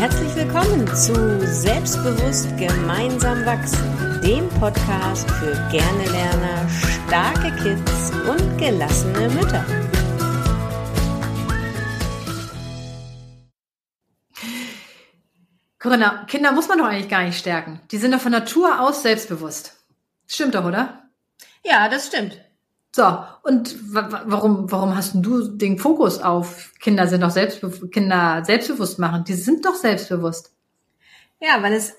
Herzlich willkommen zu Selbstbewusst gemeinsam wachsen, dem Podcast für gerne Lerner, starke Kids und gelassene Mütter. Corinna, Kinder muss man doch eigentlich gar nicht stärken. Die sind doch von Natur aus selbstbewusst. Stimmt doch, oder? Ja, das stimmt. So, und warum, warum hast du den Fokus auf Kinder sind doch selbstbe Kinder selbstbewusst machen? Die sind doch selbstbewusst. Ja, weil es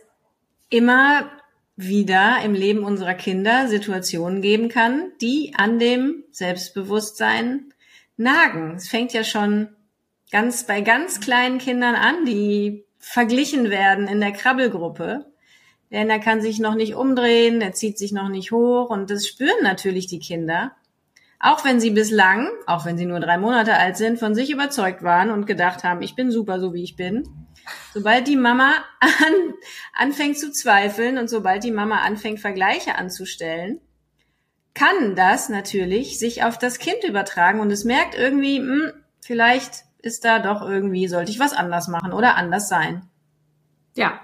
immer wieder im Leben unserer Kinder Situationen geben kann, die an dem Selbstbewusstsein nagen. Es fängt ja schon ganz bei ganz kleinen Kindern an, die verglichen werden in der Krabbelgruppe. Denn er kann sich noch nicht umdrehen, er zieht sich noch nicht hoch und das spüren natürlich die Kinder. Auch wenn sie bislang, auch wenn sie nur drei Monate alt sind, von sich überzeugt waren und gedacht haben, ich bin super, so wie ich bin. Sobald die Mama an, anfängt zu zweifeln und sobald die Mama anfängt, Vergleiche anzustellen, kann das natürlich sich auf das Kind übertragen und es merkt irgendwie, hm, vielleicht ist da doch irgendwie, sollte ich was anders machen oder anders sein. Ja.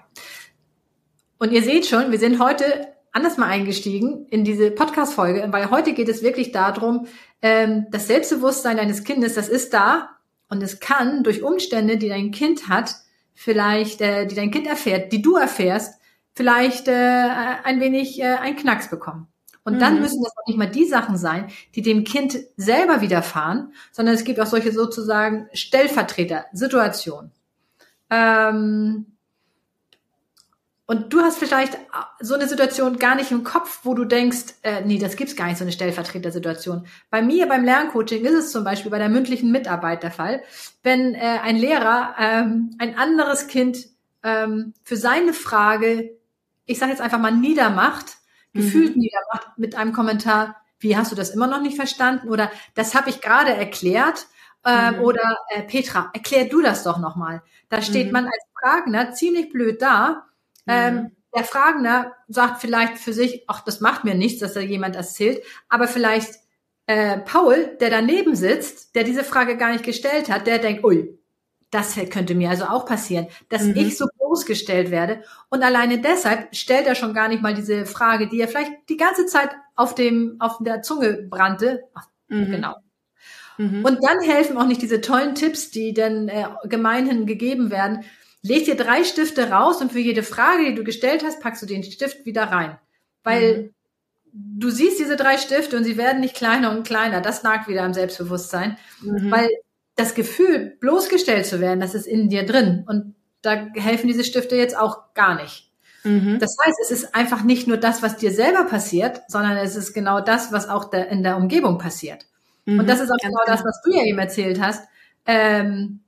Und ihr seht schon, wir sind heute anders mal eingestiegen in diese Podcast-Folge, weil heute geht es wirklich darum, ähm, das Selbstbewusstsein deines Kindes, das ist da und es kann durch Umstände, die dein Kind hat, vielleicht, äh, die dein Kind erfährt, die du erfährst, vielleicht äh, ein wenig äh, ein Knacks bekommen. Und dann mhm. müssen das auch nicht mal die Sachen sein, die dem Kind selber widerfahren, sondern es gibt auch solche sozusagen Stellvertreter-Situationen. Ähm, und du hast vielleicht so eine Situation gar nicht im Kopf, wo du denkst, äh, nee, das gibt's gar nicht, so eine Stellvertretersituation. Bei mir beim Lerncoaching ist es zum Beispiel bei der mündlichen Mitarbeit der Fall, wenn äh, ein Lehrer ähm, ein anderes Kind ähm, für seine Frage, ich sage jetzt einfach mal niedermacht, mhm. gefühlt niedermacht mit einem Kommentar, wie hast du das immer noch nicht verstanden? Oder das habe ich gerade erklärt. Äh, mhm. Oder äh, Petra, erklär du das doch nochmal. Da steht mhm. man als Fragender ziemlich blöd da ähm, mhm. der Fragende sagt vielleicht für sich, ach, das macht mir nichts, dass da jemand erzählt, aber vielleicht äh, Paul, der daneben sitzt, der diese Frage gar nicht gestellt hat, der denkt, ui, das könnte mir also auch passieren, dass mhm. ich so bloßgestellt werde. Und alleine deshalb stellt er schon gar nicht mal diese Frage, die er vielleicht die ganze Zeit auf dem, auf der Zunge brannte. Ach, mhm. Genau. Mhm. Und dann helfen auch nicht diese tollen Tipps, die dann äh, gemeinhin gegeben werden. Leg dir drei Stifte raus und für jede Frage, die du gestellt hast, packst du den Stift wieder rein. Weil mhm. du siehst diese drei Stifte und sie werden nicht kleiner und kleiner. Das nagt wieder am Selbstbewusstsein. Mhm. Weil das Gefühl, bloßgestellt zu werden, das ist in dir drin. Und da helfen diese Stifte jetzt auch gar nicht. Mhm. Das heißt, es ist einfach nicht nur das, was dir selber passiert, sondern es ist genau das, was auch der, in der Umgebung passiert. Und mhm. das ist auch genau das, genau. was du ja eben erzählt hast. Ähm,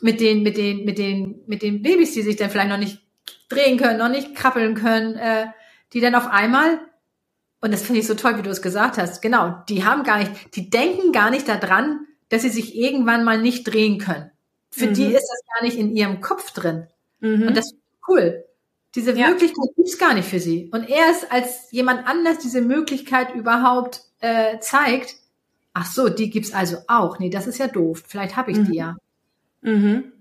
mit den, mit den, mit den, mit den Babys, die sich dann vielleicht noch nicht drehen können, noch nicht krabbeln können, äh, die dann auf einmal, und das finde ich so toll, wie du es gesagt hast, genau, die haben gar nicht, die denken gar nicht daran, dass sie sich irgendwann mal nicht drehen können. Für mhm. die ist das gar nicht in ihrem Kopf drin. Mhm. Und das ist cool. Diese ja. Möglichkeit gibt's gar nicht für sie. Und erst als jemand anders diese Möglichkeit überhaupt äh, zeigt, ach so, die gibt's also auch. Nee, das ist ja doof. Vielleicht habe ich mhm. die ja. Mhm.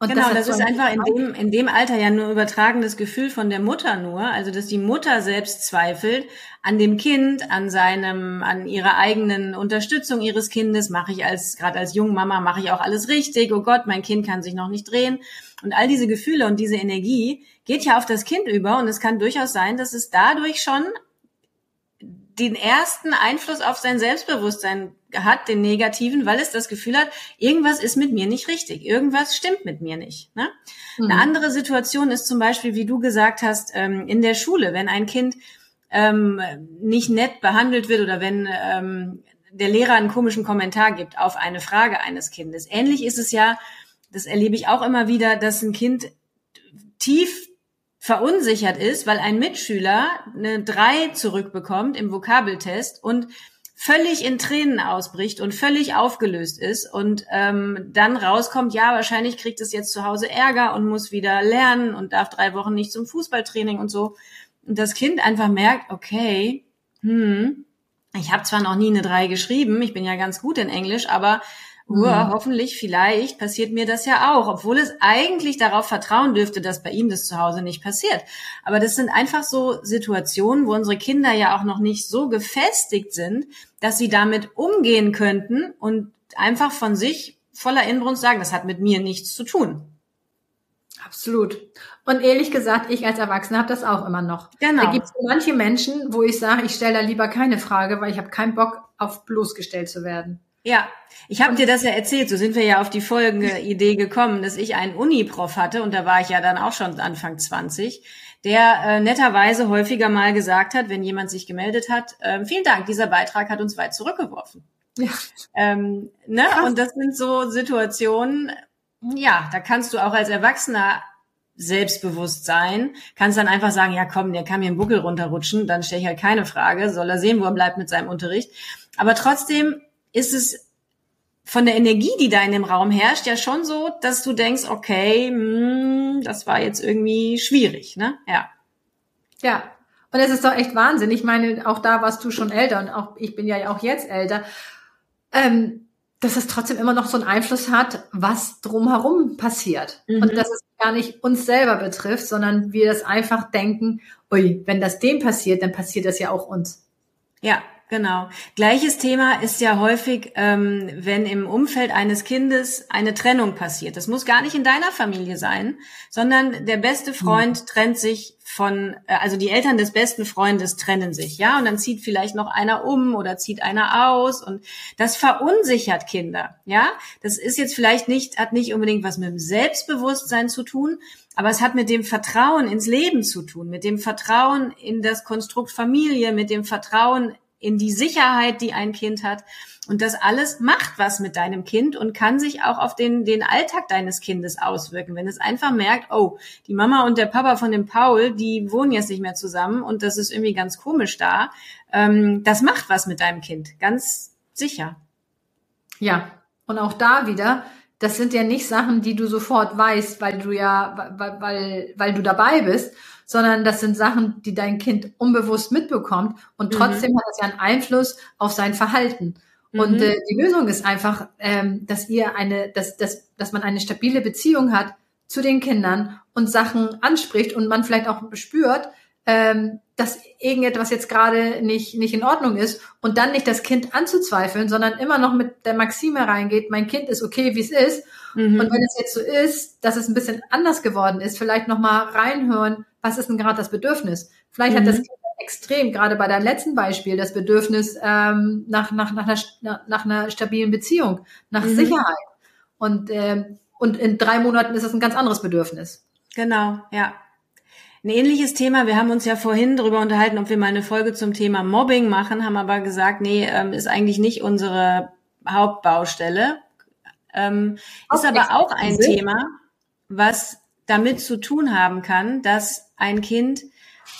Und genau, das, das ist einfach in dem, in dem Alter ja nur übertragenes Gefühl von der Mutter nur, also dass die Mutter selbst zweifelt an dem Kind, an seinem, an ihrer eigenen Unterstützung ihres Kindes, mache ich als, gerade als Jungmama, mache ich auch alles richtig, oh Gott, mein Kind kann sich noch nicht drehen. Und all diese Gefühle und diese Energie geht ja auf das Kind über und es kann durchaus sein, dass es dadurch schon den ersten Einfluss auf sein Selbstbewusstsein hat, den negativen, weil es das Gefühl hat, irgendwas ist mit mir nicht richtig, irgendwas stimmt mit mir nicht. Ne? Mhm. Eine andere Situation ist zum Beispiel, wie du gesagt hast, ähm, in der Schule, wenn ein Kind ähm, nicht nett behandelt wird oder wenn ähm, der Lehrer einen komischen Kommentar gibt auf eine Frage eines Kindes. Ähnlich ist es ja, das erlebe ich auch immer wieder, dass ein Kind tief verunsichert ist, weil ein Mitschüler eine drei zurückbekommt im Vokabeltest und völlig in Tränen ausbricht und völlig aufgelöst ist und ähm, dann rauskommt, ja, wahrscheinlich kriegt es jetzt zu Hause Ärger und muss wieder lernen und darf drei Wochen nicht zum Fußballtraining und so. Und das Kind einfach merkt, okay, hm, ich habe zwar noch nie eine drei geschrieben, ich bin ja ganz gut in Englisch, aber Uah, mhm. hoffentlich, vielleicht passiert mir das ja auch, obwohl es eigentlich darauf vertrauen dürfte, dass bei ihm das zu Hause nicht passiert. Aber das sind einfach so Situationen, wo unsere Kinder ja auch noch nicht so gefestigt sind, dass sie damit umgehen könnten und einfach von sich voller Inbrunst sagen, das hat mit mir nichts zu tun. Absolut. Und ehrlich gesagt, ich als Erwachsener habe das auch immer noch. Genau. Da gibt es manche Menschen, wo ich sage, ich stelle da lieber keine Frage, weil ich habe keinen Bock, auf bloßgestellt zu werden. Ja, ich habe dir das ja erzählt. So sind wir ja auf die folgende Idee gekommen, dass ich einen Uni-Prof hatte und da war ich ja dann auch schon Anfang 20, der äh, netterweise häufiger mal gesagt hat, wenn jemand sich gemeldet hat, äh, vielen Dank, dieser Beitrag hat uns weit zurückgeworfen. Ja. Ähm, ne? Und das sind so Situationen, ja, da kannst du auch als Erwachsener selbstbewusst sein, kannst dann einfach sagen, ja komm, der kann mir einen Buckel runterrutschen, dann stelle ich halt keine Frage, soll er sehen, wo er bleibt mit seinem Unterricht. Aber trotzdem ist es von der Energie, die da in dem Raum herrscht, ja schon so, dass du denkst, okay, mh, hm, das war jetzt irgendwie schwierig, ne? Ja. Ja. Und es ist doch echt Wahnsinn. Ich meine, auch da warst du schon älter und auch ich bin ja auch jetzt älter. Ähm, dass es trotzdem immer noch so einen Einfluss hat, was drumherum passiert. Mhm. Und dass es gar nicht uns selber betrifft, sondern wir das einfach denken, ui, wenn das dem passiert, dann passiert das ja auch uns. Ja, Genau. Gleiches Thema ist ja häufig, ähm, wenn im Umfeld eines Kindes eine Trennung passiert. Das muss gar nicht in deiner Familie sein, sondern der beste hm. Freund mhm. trennt sich von, äh, also die Eltern des besten Freundes trennen sich, ja, und dann zieht vielleicht noch einer um oder zieht einer aus und das verunsichert Kinder, ja. Das ist jetzt vielleicht nicht, hat nicht unbedingt was mit dem Selbstbewusstsein zu tun, aber es hat mit dem Vertrauen ins Leben zu tun, mit dem Vertrauen in das Konstrukt Familie, mit dem Vertrauen in die Sicherheit, die ein Kind hat. Und das alles macht was mit deinem Kind und kann sich auch auf den, den Alltag deines Kindes auswirken. Wenn es einfach merkt, oh, die Mama und der Papa von dem Paul, die wohnen jetzt nicht mehr zusammen und das ist irgendwie ganz komisch da. Ähm, das macht was mit deinem Kind, ganz sicher. Ja, und auch da wieder, das sind ja nicht Sachen, die du sofort weißt, weil du ja, weil, weil, weil du dabei bist, sondern das sind Sachen, die dein Kind unbewusst mitbekommt und mhm. trotzdem mhm. hat es ja einen Einfluss auf sein Verhalten. Mhm. Und äh, die Lösung ist einfach, ähm, dass ihr eine, dass, dass, dass man eine stabile Beziehung hat zu den Kindern und Sachen anspricht und man vielleicht auch spürt, ähm, dass irgendetwas jetzt gerade nicht, nicht in Ordnung ist und dann nicht das Kind anzuzweifeln, sondern immer noch mit der Maxime reingeht, mein Kind ist okay, wie es ist. Mhm. Und wenn es jetzt so ist, dass es ein bisschen anders geworden ist, vielleicht nochmal reinhören, was ist denn gerade das Bedürfnis? Vielleicht mhm. hat das. Kind extrem, gerade bei deinem letzten Beispiel, das Bedürfnis ähm, nach, nach, nach, einer, nach einer stabilen Beziehung, nach mhm. Sicherheit. Und, ähm, und in drei Monaten ist es ein ganz anderes Bedürfnis. Genau, ja. Ein ähnliches Thema, wir haben uns ja vorhin darüber unterhalten, ob wir mal eine Folge zum Thema Mobbing machen, haben aber gesagt, nee, ähm, ist eigentlich nicht unsere Hauptbaustelle. Ähm, ist aber auch ein Thema, was damit zu tun haben kann, dass ein Kind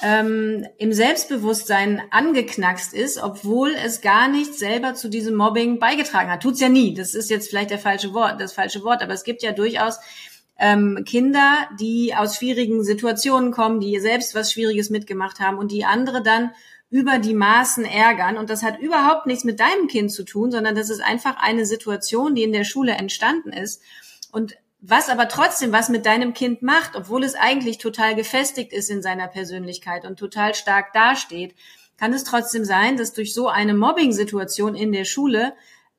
ähm, im Selbstbewusstsein angeknackst ist, obwohl es gar nicht selber zu diesem Mobbing beigetragen hat. Tut's ja nie. Das ist jetzt vielleicht der falsche Wort, das falsche Wort, aber es gibt ja durchaus ähm, Kinder, die aus schwierigen Situationen kommen, die selbst was Schwieriges mitgemacht haben und die andere dann über die Maßen ärgern. Und das hat überhaupt nichts mit deinem Kind zu tun, sondern das ist einfach eine Situation, die in der Schule entstanden ist. Und was aber trotzdem was mit deinem Kind macht, obwohl es eigentlich total gefestigt ist in seiner Persönlichkeit und total stark dasteht, kann es trotzdem sein, dass durch so eine Mobbing-Situation in der Schule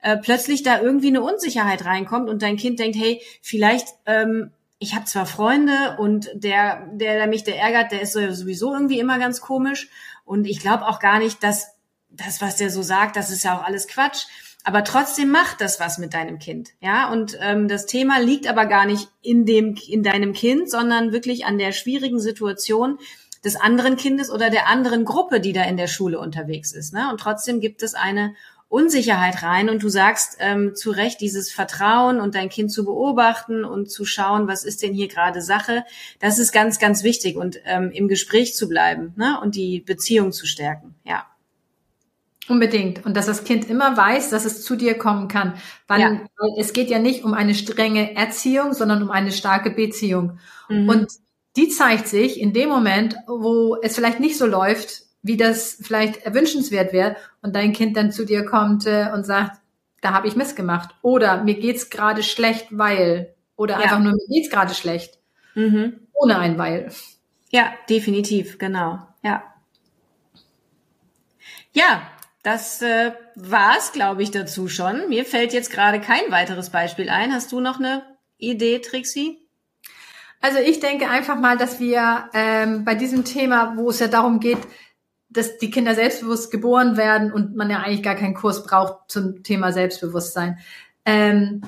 äh, plötzlich da irgendwie eine Unsicherheit reinkommt und dein Kind denkt, hey, vielleicht ähm, ich habe zwar Freunde und der, der, der mich der ärgert, der ist sowieso irgendwie immer ganz komisch und ich glaube auch gar nicht, dass das, was der so sagt, das ist ja auch alles Quatsch. Aber trotzdem macht das was mit deinem Kind, ja. Und ähm, das Thema liegt aber gar nicht in dem in deinem Kind, sondern wirklich an der schwierigen Situation des anderen Kindes oder der anderen Gruppe, die da in der Schule unterwegs ist. Ne? Und trotzdem gibt es eine Unsicherheit rein und du sagst ähm, zu Recht dieses Vertrauen und dein Kind zu beobachten und zu schauen, was ist denn hier gerade Sache, das ist ganz, ganz wichtig und ähm, im Gespräch zu bleiben ne? und die Beziehung zu stärken, ja. Unbedingt. Und dass das Kind immer weiß, dass es zu dir kommen kann. Weil, ja. es geht ja nicht um eine strenge Erziehung, sondern um eine starke Beziehung. Mhm. Und die zeigt sich in dem Moment, wo es vielleicht nicht so läuft, wie das vielleicht erwünschenswert wäre und dein Kind dann zu dir kommt äh, und sagt, da habe ich Mist gemacht. Oder mir geht's gerade schlecht, weil. Oder ja. einfach nur, mir geht's gerade schlecht. Mhm. Ohne ein Weil. Ja, definitiv, genau. Ja. Ja, das äh, war's, glaube ich, dazu schon. Mir fällt jetzt gerade kein weiteres Beispiel ein. Hast du noch eine Idee, Trixie? Also ich denke einfach mal, dass wir ähm, bei diesem Thema, wo es ja darum geht, dass die Kinder selbstbewusst geboren werden und man ja eigentlich gar keinen Kurs braucht zum Thema Selbstbewusstsein, ähm,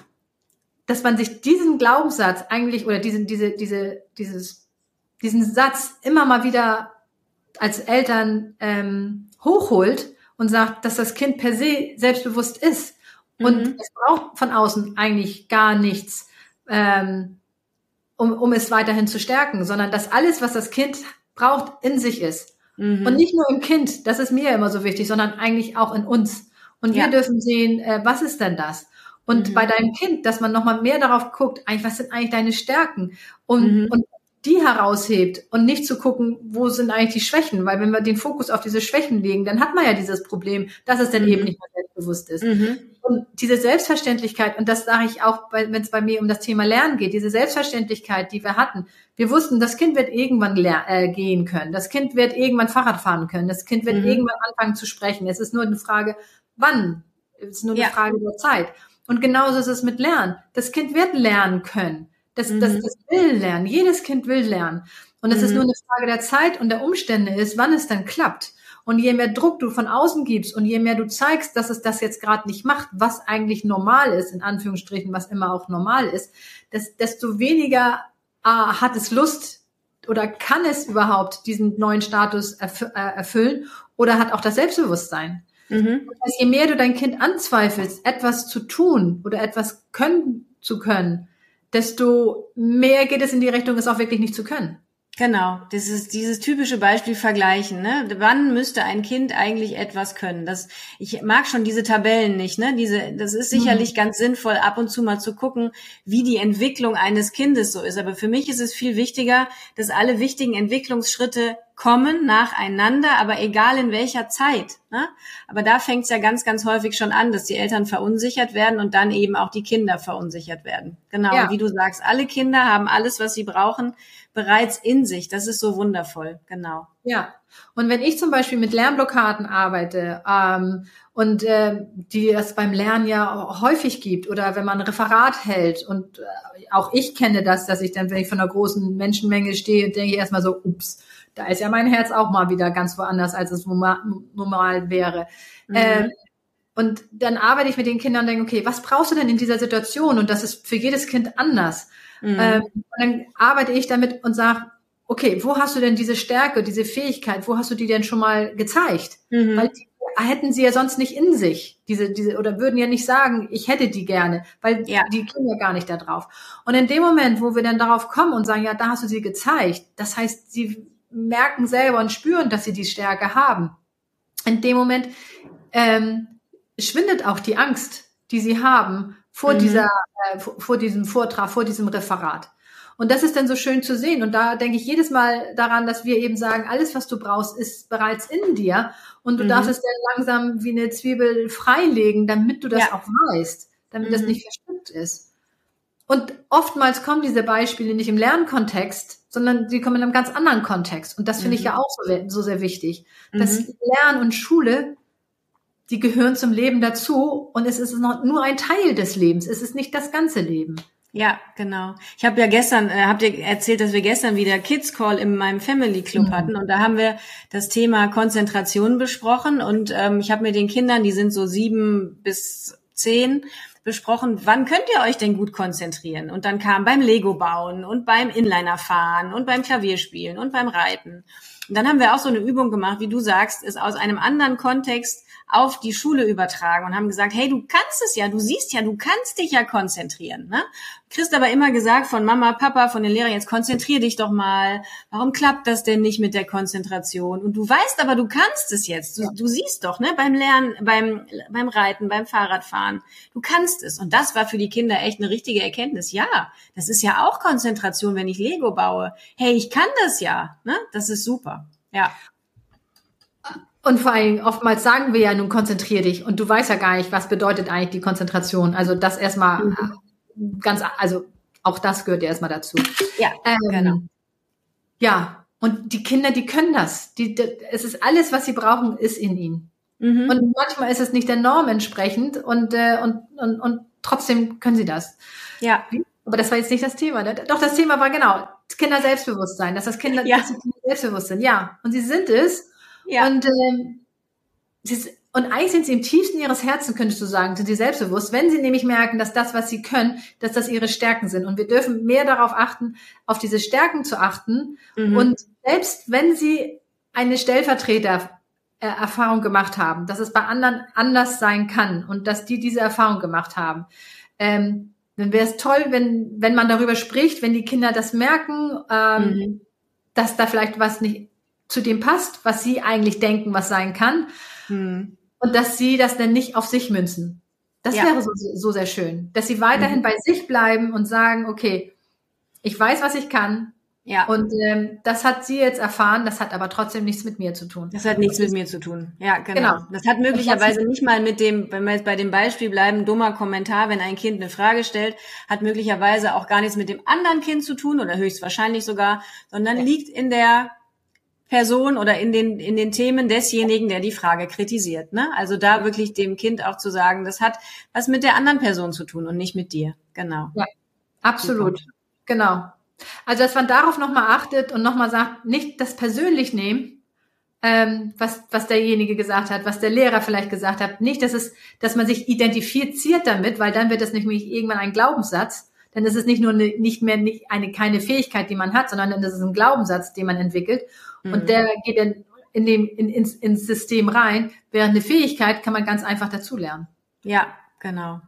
dass man sich diesen Glaubenssatz eigentlich oder diesen, diese, diese, dieses, diesen Satz immer mal wieder als Eltern ähm, hochholt und sagt, dass das Kind per se selbstbewusst ist und mhm. es braucht von außen eigentlich gar nichts, ähm, um, um es weiterhin zu stärken, sondern dass alles, was das Kind braucht, in sich ist. Mhm. Und nicht nur im Kind, das ist mir immer so wichtig, sondern eigentlich auch in uns. Und wir ja. dürfen sehen, äh, was ist denn das? Und mhm. bei deinem Kind, dass man nochmal mehr darauf guckt, eigentlich, was sind eigentlich deine Stärken? Und, mhm. und die heraushebt und nicht zu gucken, wo sind eigentlich die Schwächen, weil wenn wir den Fokus auf diese Schwächen legen, dann hat man ja dieses Problem, dass es dann mhm. eben nicht mehr selbstbewusst ist. Mhm. Und diese Selbstverständlichkeit, und das sage ich auch, wenn es bei mir um das Thema Lernen geht, diese Selbstverständlichkeit, die wir hatten, wir wussten, das Kind wird irgendwann äh, gehen können, das Kind wird irgendwann Fahrrad fahren können, das Kind wird mhm. irgendwann anfangen zu sprechen. Es ist nur eine Frage, wann? Es ist nur eine ja. Frage der Zeit. Und genauso ist es mit Lernen. Das Kind wird lernen können. Das, mhm. das, das will lernen. Jedes Kind will lernen. Und es mhm. ist nur eine Frage der Zeit und der Umstände ist, wann es dann klappt. Und je mehr Druck du von außen gibst und je mehr du zeigst, dass es das jetzt gerade nicht macht, was eigentlich normal ist, in Anführungsstrichen, was immer auch normal ist, das, desto weniger ah, hat es Lust oder kann es überhaupt diesen neuen Status erf äh, erfüllen oder hat auch das Selbstbewusstsein. Mhm. Das heißt, je mehr du dein Kind anzweifelst, etwas zu tun oder etwas können zu können, desto mehr geht es in die Richtung, es auch wirklich nicht zu können. Genau, das ist dieses typische Beispiel vergleichen. Ne? Wann müsste ein Kind eigentlich etwas können? Das, ich mag schon diese Tabellen nicht. Ne? Diese, das ist sicherlich mhm. ganz sinnvoll, ab und zu mal zu gucken, wie die Entwicklung eines Kindes so ist. Aber für mich ist es viel wichtiger, dass alle wichtigen Entwicklungsschritte kommen nacheinander, aber egal in welcher Zeit. Ne? Aber da fängt es ja ganz, ganz häufig schon an, dass die Eltern verunsichert werden und dann eben auch die Kinder verunsichert werden. Genau, ja. wie du sagst, alle Kinder haben alles, was sie brauchen, bereits in sich. Das ist so wundervoll, genau. Ja, und wenn ich zum Beispiel mit Lernblockaden arbeite ähm, und äh, die es beim Lernen ja häufig gibt oder wenn man ein Referat hält und äh, auch ich kenne das, dass ich dann, wenn ich von einer großen Menschenmenge stehe, denke ich erstmal so, ups, da ist ja mein Herz auch mal wieder ganz woanders, als es normal, normal wäre. Mhm. Ähm, und dann arbeite ich mit den Kindern und denke, okay, was brauchst du denn in dieser Situation? Und das ist für jedes Kind anders. Mhm. Ähm, und dann arbeite ich damit und sage, okay, wo hast du denn diese Stärke, diese Fähigkeit, wo hast du die denn schon mal gezeigt? Mhm. Weil die hätten sie ja sonst nicht in sich, diese, diese, oder würden ja nicht sagen, ich hätte die gerne, weil ja. die kommen ja gar nicht da drauf. Und in dem Moment, wo wir dann darauf kommen und sagen, ja, da hast du sie gezeigt, das heißt, sie merken selber und spüren, dass sie die Stärke haben. In dem Moment ähm, schwindet auch die Angst, die sie haben vor mhm. dieser, äh, vor diesem Vortrag, vor diesem Referat. Und das ist dann so schön zu sehen. Und da denke ich jedes Mal daran, dass wir eben sagen, alles, was du brauchst, ist bereits in dir. Und du mhm. darfst es dann langsam wie eine Zwiebel freilegen, damit du das ja. auch weißt, damit mhm. das nicht verstimmt ist. Und oftmals kommen diese Beispiele nicht im Lernkontext, sondern sie kommen in einem ganz anderen Kontext. Und das finde ich ja mhm. auch so, so sehr wichtig. Dass mhm. Lernen und Schule, die gehören zum Leben dazu und es ist noch nur ein Teil des Lebens. Es ist nicht das ganze Leben. Ja, genau. Ich habe ja gestern, äh, habt ihr erzählt, dass wir gestern wieder Kids Call in meinem Family Club mhm. hatten und da haben wir das Thema Konzentration besprochen und ähm, ich habe mit den Kindern, die sind so sieben bis zehn, besprochen, wann könnt ihr euch denn gut konzentrieren? Und dann kam beim Lego bauen und beim Inliner fahren und beim Klavierspielen und beim Reiten. Und dann haben wir auch so eine Übung gemacht, wie du sagst, ist aus einem anderen Kontext auf die Schule übertragen und haben gesagt, hey, du kannst es ja, du siehst ja, du kannst dich ja konzentrieren. Ne? Christ aber immer gesagt von Mama, Papa, von den Lehrern, jetzt konzentrier dich doch mal. Warum klappt das denn nicht mit der Konzentration? Und du weißt aber, du kannst es jetzt. Du, ja. du siehst doch, ne, beim Lernen, beim, beim Reiten, beim Fahrradfahren. Du kannst es. Und das war für die Kinder echt eine richtige Erkenntnis. Ja, das ist ja auch Konzentration, wenn ich Lego baue. Hey, ich kann das ja. Ne? Das ist super. Ja. Und vor allem, oftmals sagen wir ja, nun konzentrier dich und du weißt ja gar nicht, was bedeutet eigentlich die Konzentration. Also das erstmal mhm. Ganz, also auch das gehört ja erstmal dazu. Ja, ähm, genau. Ja, und die Kinder, die können das. Die, die, es ist alles, was sie brauchen, ist in ihnen. Mhm. Und manchmal ist es nicht der Norm entsprechend und, äh, und, und, und trotzdem können sie das. Ja. Aber das war jetzt nicht das Thema. Ne? Doch, das Thema war genau Kinder Selbstbewusstsein, dass das Kinder, ja. dass Kinder selbstbewusst sind. Ja, und sie sind es. Ja. Und, ähm, sie, und eigentlich sind sie im tiefsten ihres Herzens, könntest du sagen, sind sie selbstbewusst, wenn sie nämlich merken, dass das, was sie können, dass das ihre Stärken sind. Und wir dürfen mehr darauf achten, auf diese Stärken zu achten. Mhm. Und selbst wenn sie eine Stellvertreter Erfahrung gemacht haben, dass es bei anderen anders sein kann und dass die diese Erfahrung gemacht haben. Ähm, dann wäre es toll, wenn, wenn man darüber spricht, wenn die Kinder das merken, ähm, mhm. dass da vielleicht was nicht zu dem passt, was sie eigentlich denken, was sein kann. Mhm. Und dass sie das dann nicht auf sich münzen. Das ja. wäre so, so sehr schön. Dass sie weiterhin mhm. bei sich bleiben und sagen, okay, ich weiß, was ich kann, ja. Und ähm, das hat sie jetzt erfahren, das hat aber trotzdem nichts mit mir zu tun. Das hat nichts mit mir zu tun. Ja, genau. genau. Das hat möglicherweise nicht mal mit dem, wenn wir jetzt bei dem Beispiel bleiben, dummer Kommentar, wenn ein Kind eine Frage stellt, hat möglicherweise auch gar nichts mit dem anderen Kind zu tun oder höchstwahrscheinlich sogar, sondern ja. liegt in der Person oder in den, in den Themen desjenigen, der die Frage kritisiert. Ne? Also da wirklich dem Kind auch zu sagen, das hat was mit der anderen Person zu tun und nicht mit dir. Genau. Ja, absolut. Super. Genau. Also, dass man darauf nochmal achtet und nochmal sagt, nicht das persönlich nehmen, ähm, was, was derjenige gesagt hat, was der Lehrer vielleicht gesagt hat. Nicht, dass es, dass man sich identifiziert damit, weil dann wird es nämlich irgendwann ein Glaubenssatz. Dann ist es nicht nur eine, nicht mehr nicht eine keine Fähigkeit, die man hat, sondern dann ist es ein Glaubenssatz, den man entwickelt. Mhm. Und der geht dann in dem, in, ins, ins System rein, während eine Fähigkeit kann man ganz einfach dazulernen. Ja, genau.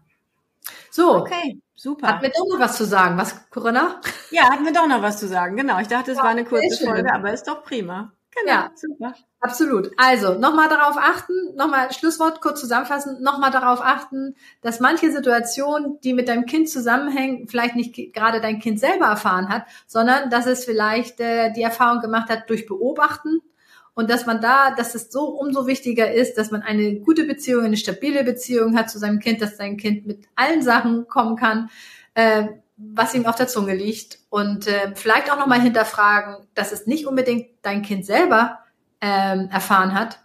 So. Okay. Super. Hat mir doch noch was zu sagen. Was, Corinna? Ja, hat mir doch noch was zu sagen. Genau. Ich dachte, es ja, war eine kurze Folge, aber ist doch prima. Genau. Ja, super. Absolut. Also, nochmal darauf achten, nochmal Schlusswort kurz zusammenfassen, nochmal darauf achten, dass manche Situationen, die mit deinem Kind zusammenhängen, vielleicht nicht gerade dein Kind selber erfahren hat, sondern dass es vielleicht äh, die Erfahrung gemacht hat durch Beobachten und dass man da, dass es so umso wichtiger ist, dass man eine gute Beziehung, eine stabile Beziehung hat zu seinem Kind, dass sein Kind mit allen Sachen kommen kann, äh, was ihm auf der Zunge liegt und äh, vielleicht auch nochmal hinterfragen, dass es nicht unbedingt dein Kind selber ähm, erfahren hat,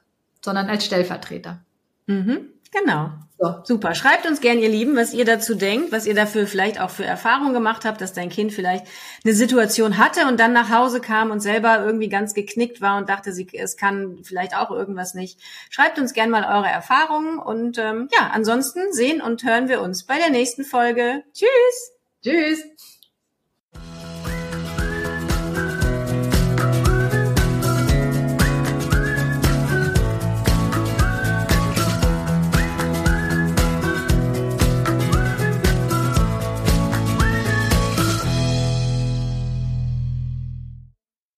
sondern als Stellvertreter. Mhm, genau. So. Super. Schreibt uns gern, ihr Lieben, was ihr dazu denkt, was ihr dafür vielleicht auch für Erfahrungen gemacht habt, dass dein Kind vielleicht eine Situation hatte und dann nach Hause kam und selber irgendwie ganz geknickt war und dachte, sie, es kann vielleicht auch irgendwas nicht. Schreibt uns gern mal eure Erfahrungen und ähm, ja, ansonsten sehen und hören wir uns bei der nächsten Folge. Tschüss. Tschüss.